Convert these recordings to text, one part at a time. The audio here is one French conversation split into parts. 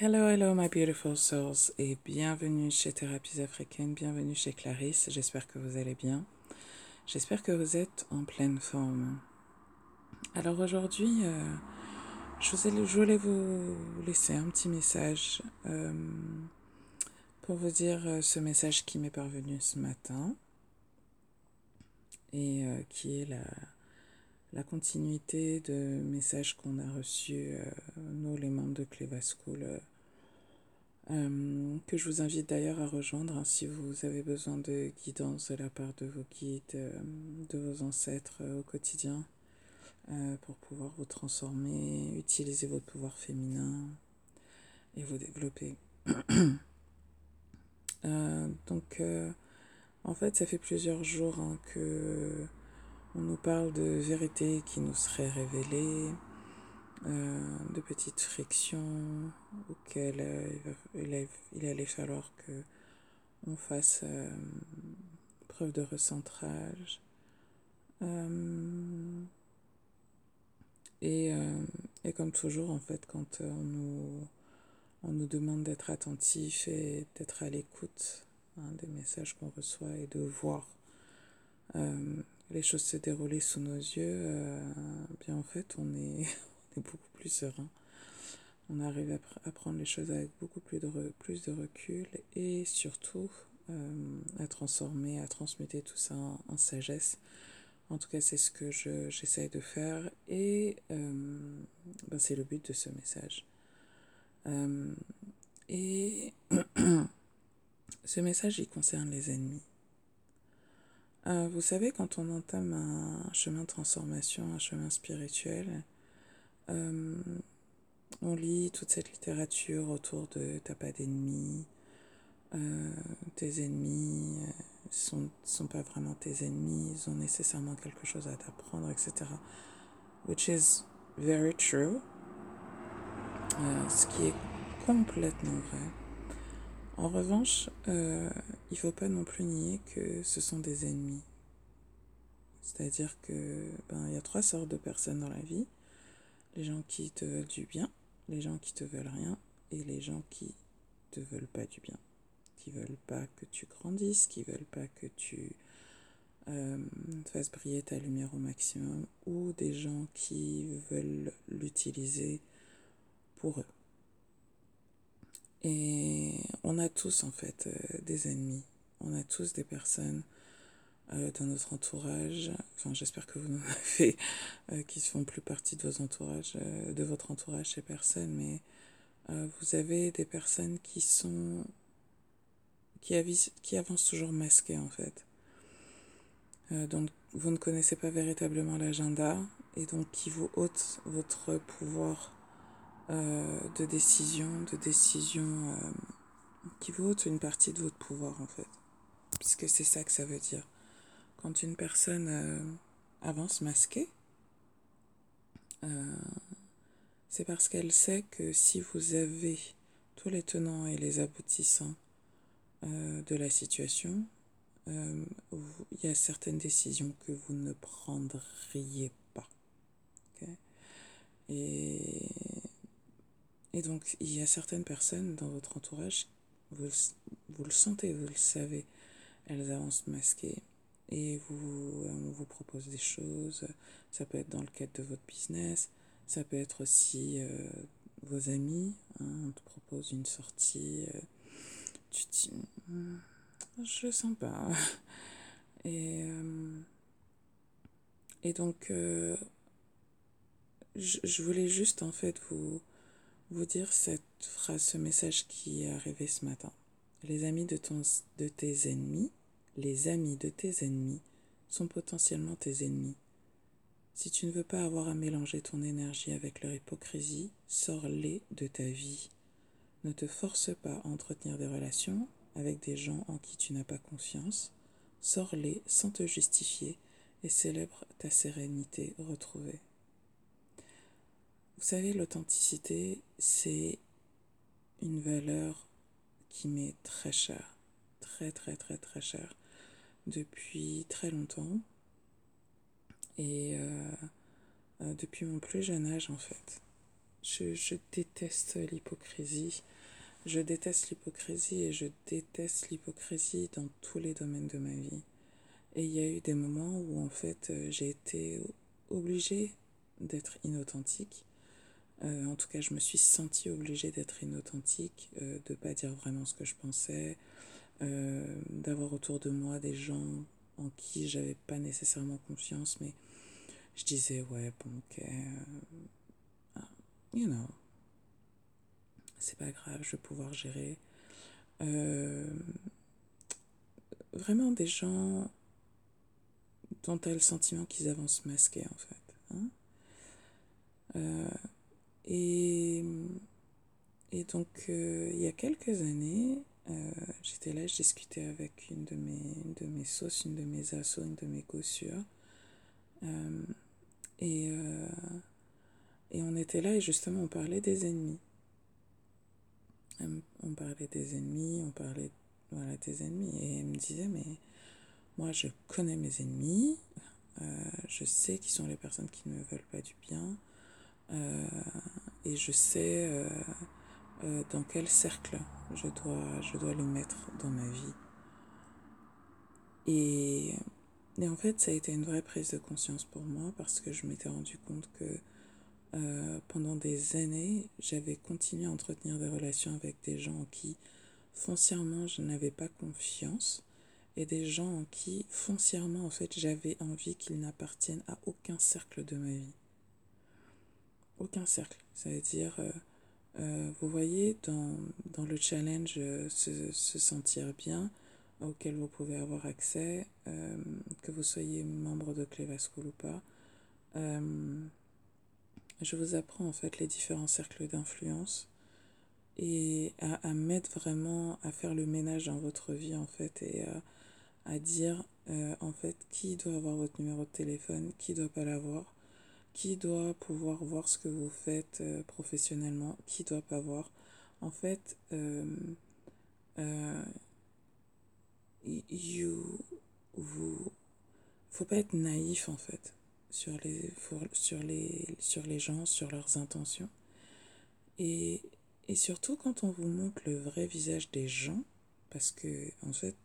Hello, hello, my beautiful souls, et bienvenue chez Thérapies Africaines, bienvenue chez Clarisse. J'espère que vous allez bien. J'espère que vous êtes en pleine forme. Alors aujourd'hui, euh, je, voulais vous laisser un petit message euh, pour vous dire euh, ce message qui m'est parvenu ce matin et qui est la, la continuité de messages qu'on a reçus, euh, nous les membres de Cleva School, euh, euh, que je vous invite d'ailleurs à rejoindre hein, si vous avez besoin de guidance de la part de vos guides, de vos ancêtres au quotidien, pour pouvoir vous transformer, utiliser votre pouvoir féminin et vous développer. donc, en fait, ça fait plusieurs jours hein, que on nous parle de vérités qui nous seraient révélées, euh, de petites frictions auxquelles euh, il, allait falloir que on fasse euh, preuve de recentrage. Et, comme toujours, en fait, quand on nous, on nous demande d'être attentif et d'être à l'écoute hein, des messages qu'on reçoit et de voir les choses se dérouler sous nos yeux, bien en fait, on est beaucoup plus serein. On arrive à, à, prendre les choses avec beaucoup plus de, recul et surtout euh, à transformer, à transmuter tout ça en, sagesse. En tout cas, c'est ce que j'essaye de faire et euh, ben c'est le but de ce message. Euh, et ce message, il concerne les ennemis. Euh, vous savez, quand on entame un chemin de transformation, un chemin spirituel, euh, on lit toute cette littérature autour de T'as pas d'ennemis, euh, tes ennemis sont, sont pas vraiment tes ennemis, ils ont nécessairement quelque chose à t'apprendre, etc. Which is very true. Ce qui est complètement vrai. En revanche, euh, il faut pas non plus nier que ce sont des ennemis. C'est-à-dire que ben, il y a trois sortes de personnes dans la vie les gens qui te veulent du bien, les gens qui te veulent rien et les gens qui te veulent pas du bien, qui veulent pas que tu grandisses, qui veulent pas que tu euh, fasses briller ta lumière au maximum ou des gens qui veulent l'utiliser pour eux. Et on a tous en fait euh, des ennemis, on a tous des personnes euh, dans notre entourage. Enfin, j'espère que vous en avez euh, qui ne font plus partie de vos entourages, de votre entourage chez personne, mais vous avez des personnes qui sont qui, qui avancent toujours masquées en fait. Donc, vous ne connaissez pas véritablement l'agenda et donc qui vous ôte votre pouvoir euh, de décision, de décision, qui vous ôte une partie de votre pouvoir en fait, puisque c'est ça que ça veut dire. Quand une personne euh, avance masquée, euh, c'est parce qu'elle sait que si vous avez tous les tenants et les aboutissants euh, de la situation, il y a certaines décisions que vous ne prendriez pas. Et donc, il y a certaines personnes dans votre entourage, vous, vous le sentez, vous le savez, elles avancent masquées et vous, on vous propose des choses. Ça peut être dans le cadre de votre business, ça peut être aussi euh, vos amis. Hein, on te propose une sortie, euh, tu dis, hm, je sens pas. Et, euh, et donc, euh, je, je, voulais juste en fait vous, vous dire cette phrase, ce message qui est arrivé ce matin. Les amis de, tes ennemis les amis de tes ennemis sont potentiellement tes ennemis. Si tu ne veux pas avoir à mélanger ton énergie avec leur hypocrisie, sors-les de ta vie. Ne te force pas à entretenir des relations avec des gens en qui tu n'as pas confiance. Sors-les sans te justifier et célèbre ta sérénité retrouvée. Vous savez, l'authenticité, c'est une valeur qui m'est très chère, très très très très chère depuis très longtemps et euh, euh, depuis mon plus jeune âge en fait. je, je déteste l'hypocrisie. Je déteste l'hypocrisie et je déteste l'hypocrisie dans tous les domaines de ma vie. Et il y a eu des moments où en fait euh, j'ai été obligée d'être inauthentique. Euh, en tout cas, je me suis sentie obligée d'être inauthentique, euh, de ne pas dire vraiment ce que je pensais, euh, d'avoir autour de moi des gens en qui j'avais pas nécessairement confiance, mais je disais, ouais, bon, ok, uh, you know, c'est pas grave, je vais pouvoir gérer. Vraiment des gens dont tu as le sentiment qu'ils avancent masqués, en fait. Hein et, et donc, euh, il y a quelques années, euh, j'étais là, je discutais avec une de mes, une de mes sauces, une de mes assos, une de mes gossures. Euh, et, et on était là et justement on parlait des ennemis. On parlait des ennemis, on parlait voilà, des ennemis. Et elle me disait, mais moi je connais mes ennemis, je sais qui sont les personnes qui ne me veulent pas du bien, et je sais euh, euh, dans quel cercle je dois, je dois le mettre dans ma vie. Et, et en fait, ça a été une vraie prise de conscience pour moi parce que je m'étais rendu compte que euh, pendant des années, j'avais continué à entretenir des relations avec des gens en qui foncièrement je n'avais pas confiance et des gens en qui foncièrement en fait j'avais envie qu'ils n'appartiennent à aucun cercle de ma vie. Aucun cercle. Ça veut dire, euh, euh, vous voyez, dans, dans le challenge euh, se, se, sentir bien, auquel vous pouvez avoir accès, que vous soyez membre de Cleva ou pas, je vous apprends en fait les différents cercles d'influence et à, à, mettre vraiment, à faire le ménage dans votre vie en fait et à, à dire en fait qui doit avoir votre numéro de téléphone, qui doit pas l'avoir, qui doit pouvoir voir ce que vous faites euh, professionnellement, qui doit pas voir? En fait, euh, euh, you, vous, faut pas être naïf en fait sur les, sur les, sur les gens, sur leurs intentions. Et, et surtout quand on vous montre le vrai visage des gens, parce que en fait,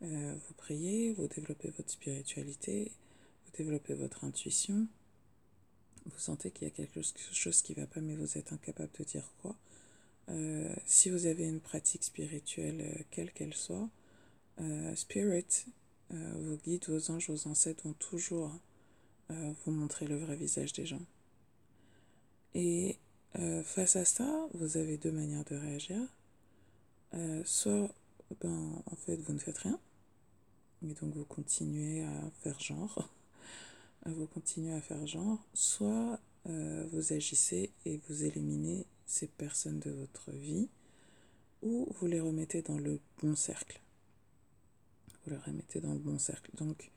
vous priez, vous développez votre spiritualité, développez votre intuition, vous sentez qu'il y a quelque chose qui ne va pas, mais vous êtes incapable de dire quoi. Euh, si vous avez une pratique spirituelle, euh, quelle qu'elle soit, euh, Spirit, vos guides, vos anges, vos ancêtres vont toujours vous montrer le vrai visage des gens. Et face à ça, vous avez deux manières de réagir. soit, ben, en fait, vous ne faites rien, et donc vous continuez à faire genre, vous continuez à faire genre, soit euh, vous agissez et vous éliminez ces personnes de votre vie, ou vous les remettez dans le bon cercle. Vous les remettez dans le bon cercle. Donc,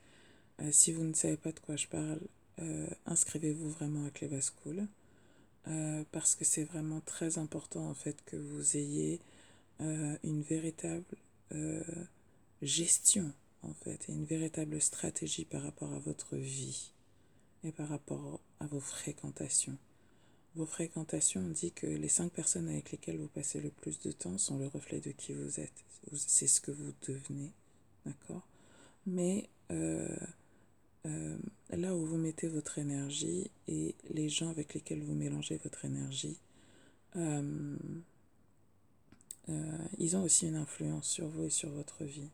euh, si vous ne savez pas de quoi je parle, euh, inscrivez-vous vraiment à Cleva School, euh, parce que c'est vraiment très important en fait que vous ayez euh, une véritable gestion en fait, et une véritable stratégie par rapport à votre vie et par rapport à vos fréquentations. Vos fréquentations, on dit que les cinq personnes avec lesquelles vous passez le plus de temps sont le reflet de qui vous êtes. C'est ce que vous devenez, d'accord? Mais euh, euh, là où vous mettez votre énergie et les gens avec lesquels vous mélangez votre énergie, euh ils ont aussi une influence sur vous et sur votre vie.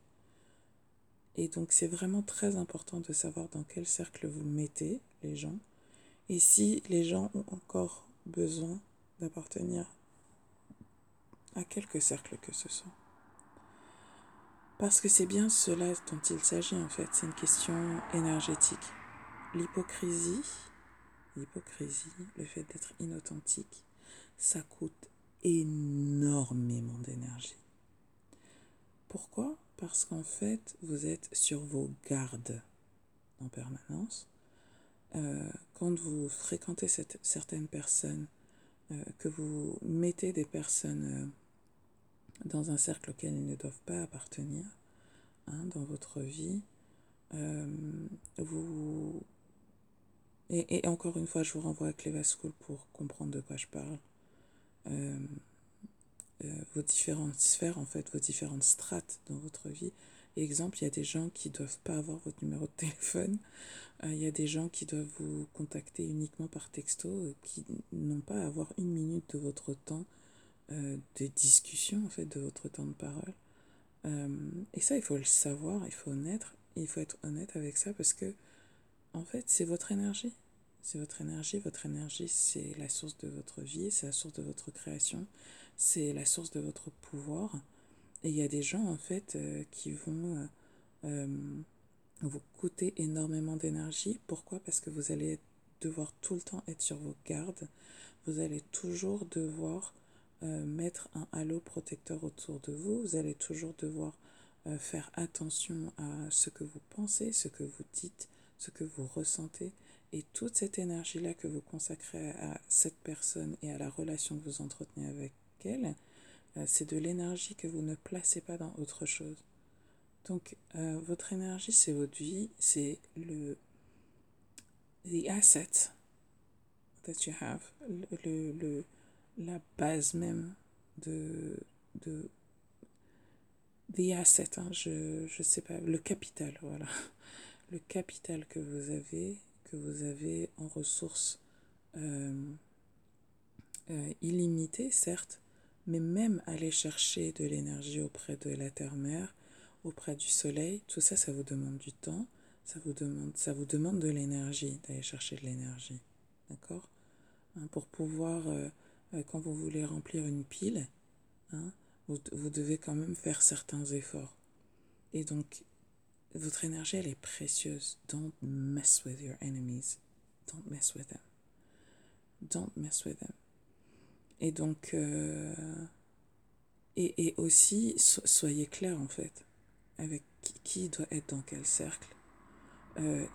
Et donc c'est vraiment très important de savoir dans quel cercle vous mettez gens et si les gens ont encore besoin d'appartenir à quelque cercle que ce soit. Parce que c'est bien cela dont il s'agit en fait, c'est une question énergétique. L'hypocrisie, l'hypocrisie, le fait d'être inauthentique, ça coûte énormément d'énergie. Pourquoi? Parce qu'en fait, vous êtes sur vos gardes en permanence. Euh, quand vous fréquentez cette, certaines personnes, euh, que vous mettez des personnes euh, dans un cercle auquel ils ne doivent pas appartenir hein, dans votre vie, vous, Et, et, encore une fois, je vous renvoie à Cleva School pour comprendre de quoi je parle. Vos différentes sphères, en fait, vos différentes strates dans votre vie. Exemple, il y a des gens qui ne doivent pas avoir votre numéro de téléphone. Euh, il y a des gens qui doivent vous contacter uniquement par texto, euh, qui n'ont pas à avoir une minute de votre temps euh, de discussion, en fait, de votre temps de parole. Et ça, il faut le savoir, il faut il faut être honnête avec ça parce que, en fait, c'est votre énergie. C'est votre énergie. Votre énergie, c'est la source de votre vie, c'est la source de votre création, c'est la source de votre pouvoir. Et il y a des gens, en fait, euh, qui vont euh, euh, vous coûter énormément d'énergie. Pourquoi? Parce que vous allez devoir tout le temps être sur vos gardes. Vous allez toujours devoir mettre un halo protecteur autour de vous. Vous allez toujours devoir faire attention à ce que vous pensez, ce que vous dites, ce que vous ressentez. Et toute cette énergie-là que vous consacrez à cette personne et à la relation que vous entretenez avec elle, c'est de l'énergie que vous ne placez pas dans autre chose. Donc, euh, votre énergie, c'est votre vie, c'est le the asset that you have, la base même de, de the asset, hein, je je sais pas, le capital, voilà, le capital que vous avez, que vous avez en ressources euh, euh, illimitées, certes, mais même aller chercher de l'énergie auprès de la terre-mère, auprès du soleil, tout ça, ça vous demande du temps, ça vous demande, ça vous demande de l'énergie, d'aller chercher de l'énergie. D'accord? Hein, Pour pouvoir, euh, euh, quand vous voulez remplir une pile, hein, vous, vous devez quand même faire certains efforts. Et donc, votre énergie, elle est précieuse. Don't mess with your enemies. Don't mess with them. Don't mess with them. Et donc, euh, et, et aussi, so, soyez clair en fait, avec qui, qui, doit être dans quel cercle, euh,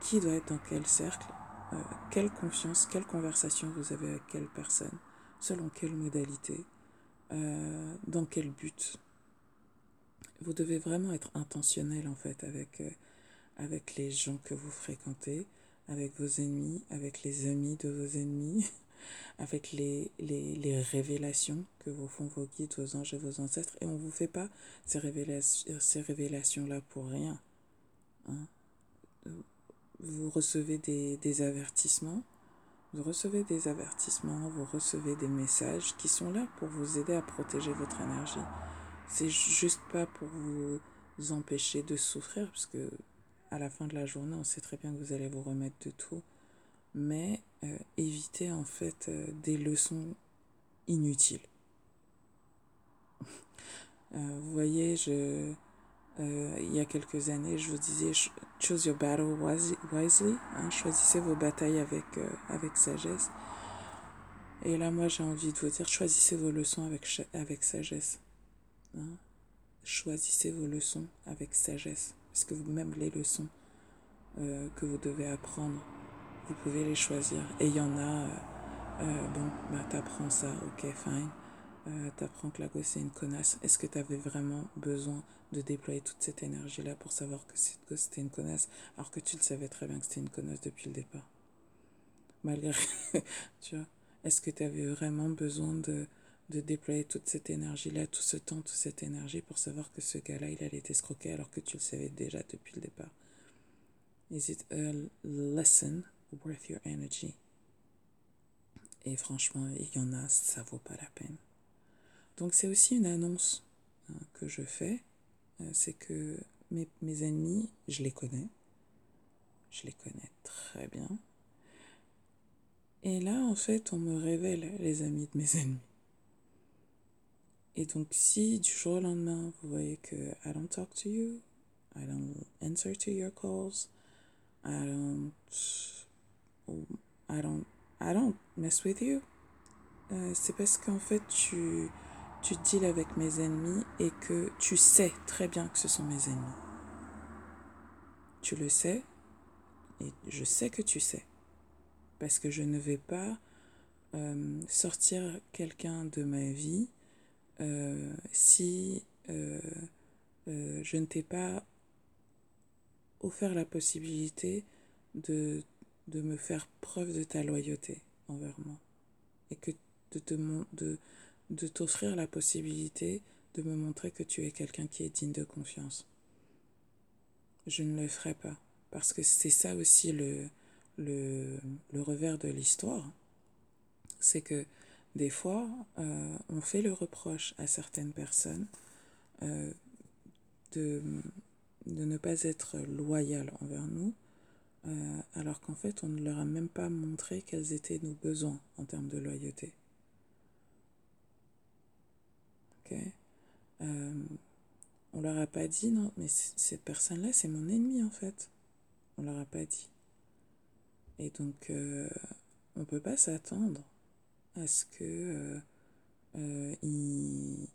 qui doit être dans quel cercle, euh, quelle confiance, quelle conversation vous avez avec quelle personne, selon quelle modalité, dans quel but. Vous devez vraiment être intentionnel en fait avec, avec les gens que vous fréquentez, avec vos ennemis, avec les amis de vos ennemis. avec les, les, les, révélations que vous font vos guides, vos anges et vos ancêtres. Et on ne vous fait pas ces, révélations, ces révélations-là pour rien. Hein. Vous recevez des, des avertissements, vous recevez des avertissements, vous recevez des messages qui sont là pour vous aider à protéger votre énergie. C'est juste pas pour vous empêcher de souffrir, parce que à la fin de la journée, on sait très bien que vous allez vous remettre de tout mais euh, éviter en fait euh, des leçons inutiles. euh, vous voyez, je, euh, il y a quelques années, je vous disais choose your battle wisely, hein, choisissez vos batailles avec, avec sagesse. Et là, moi, j'ai envie de vous dire choisissez vos leçons avec, avec sagesse. Hein. Choisissez vos leçons avec sagesse, parce que vous-même les leçons que vous devez apprendre vous pouvez les choisir. Et il y en a, euh, euh, bon, bah, t'apprends ça, ok, fine. Euh, t'apprends que la gosse c'est une connasse. Est-ce que t'avais vraiment besoin de déployer toute cette énergie-là pour savoir que cette gosse c'était une connasse, alors que tu le savais très bien que c'était une connasse depuis le départ? Malgré, tu vois, est-ce que t'avais vraiment besoin de, de déployer toute cette énergie-là, tout ce temps, toute cette énergie pour savoir que ce gars-là, il allait t'escroquer alors que tu le savais déjà depuis le départ? Is it a lesson? Worth your energy. Et franchement, il y en a, ça vaut pas la peine. Donc c'est aussi une annonce hein, que je fais, euh, c'est que mes, mes ennemis, je les connais. Je les connais très bien. Et là, en fait, on me révèle les amis de mes ennemis. Et donc, si du jour au lendemain, vous voyez que I don't talk to you, I don't answer to your calls, I don't I don't, I don't mess with you. Euh, c'est parce qu'en fait, tu, tu deals avec mes ennemis et que tu sais très bien que ce sont mes ennemis. Tu le sais et je sais que tu sais. Parce que je ne vais pas euh, sortir quelqu'un de ma vie euh, si je ne t'ai pas offert la possibilité de de me faire preuve de ta loyauté envers moi et que de te de, de t'offrir la possibilité de me montrer que tu es quelqu'un qui est digne de confiance. Je ne le ferai pas parce que c'est ça aussi le, revers de l'histoire, c'est que des fois, euh, on fait le reproche à certaines personnes euh, de, de ne pas être loyales envers nous, euh, alors qu'en fait, on ne leur a même pas montré quels étaient nos besoins en termes de loyauté. Ok On leur a pas dit, non, mais cette personne-là, c'est mon ennemi en fait. On leur a pas dit. Et donc, on ne peut pas s'attendre à ce que euh, euh, il,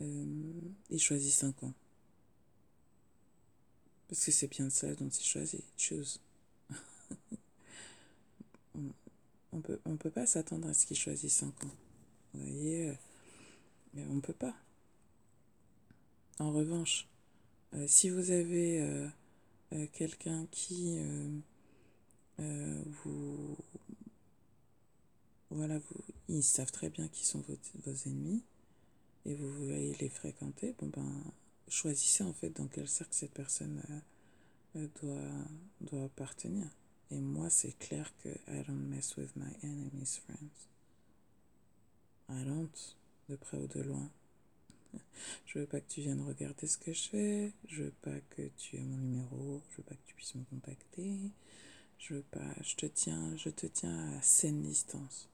euh, il choisisse un camp. Parce que c'est bien ça dont il choisit. on peut, on peut pas s'attendre à ce qu'il choisisse un camp. Vous voyez, on ne peut pas. En revanche, si vous avez quelqu'un qui vous voilà, vous, ils savent très bien qui sont vos, ennemis et vous voulez les fréquenter, bon ben, choisissez en fait dans quel cercle cette personne euh, euh, doit appartenir. Et moi, c'est clair que I don't mess with my enemies' friends. I don't, de près ou de loin. Je veux pas que tu viennes regarder ce que je fais. Je veux pas que tu aies mon numéro. Je veux pas que tu puisses me contacter. Je veux pas. Je te tiens. Je te tiens à saine distance.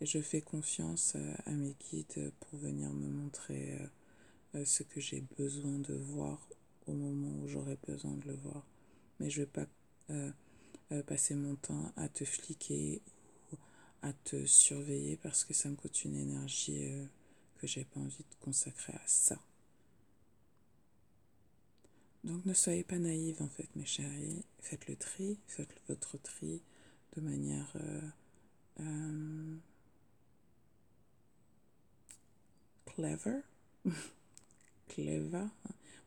Et je fais confiance euh, à mes guides pour venir me montrer euh, euh, ce que j'ai besoin de voir au moment où j'aurai besoin de le voir. Mais je ne vais pas passer mon temps à te fliquer ou à te surveiller parce que ça me coûte une énergie que j'ai pas envie de consacrer à ça. Donc ne soyez pas naïves en fait mes chéris, faites le tri, faites votre tri de manière clever. Cleva.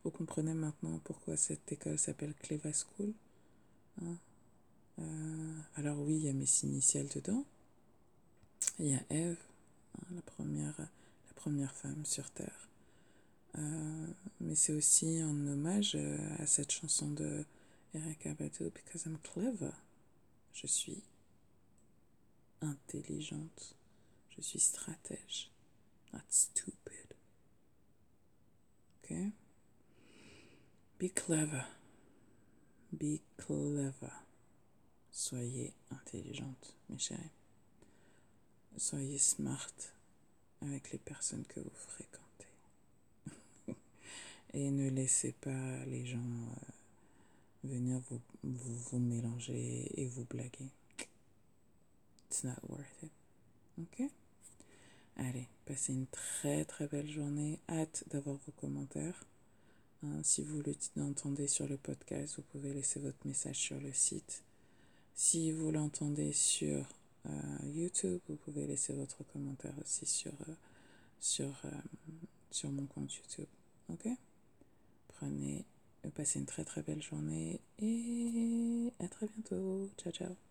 Vous comprenez maintenant pourquoi cette école s'appelle Cleva School. Hein? Euh, alors oui, il y a mes initiales dedans. Il y a Eve, hein, la, première, la première femme sur Terre. Euh, mais c'est aussi un hommage euh, à cette chanson de Erika Badu, Because I'm clever. Je suis intelligente. Je suis stratège. Not stupid. Okay? Be clever. Be clever. Soyez intelligente, mes chéris. Soyez smart avec les personnes que vous fréquentez. Et ne laissez pas les gens euh, venir vous, vous, mélanger et vous blaguer. It's not worth it. Ok? Allez, passez une très très belle journée. Hâte d'avoir vos commentaires. Hein, si vous l'entendez sur le podcast, vous pouvez laisser votre message sur le site. Si vous l'entendez sur euh, YouTube, vous pouvez laisser votre commentaire aussi sur, euh, sur, euh, sur mon compte YouTube. Ok? Prenez, passez une très très belle journée et à très bientôt. Ciao ciao.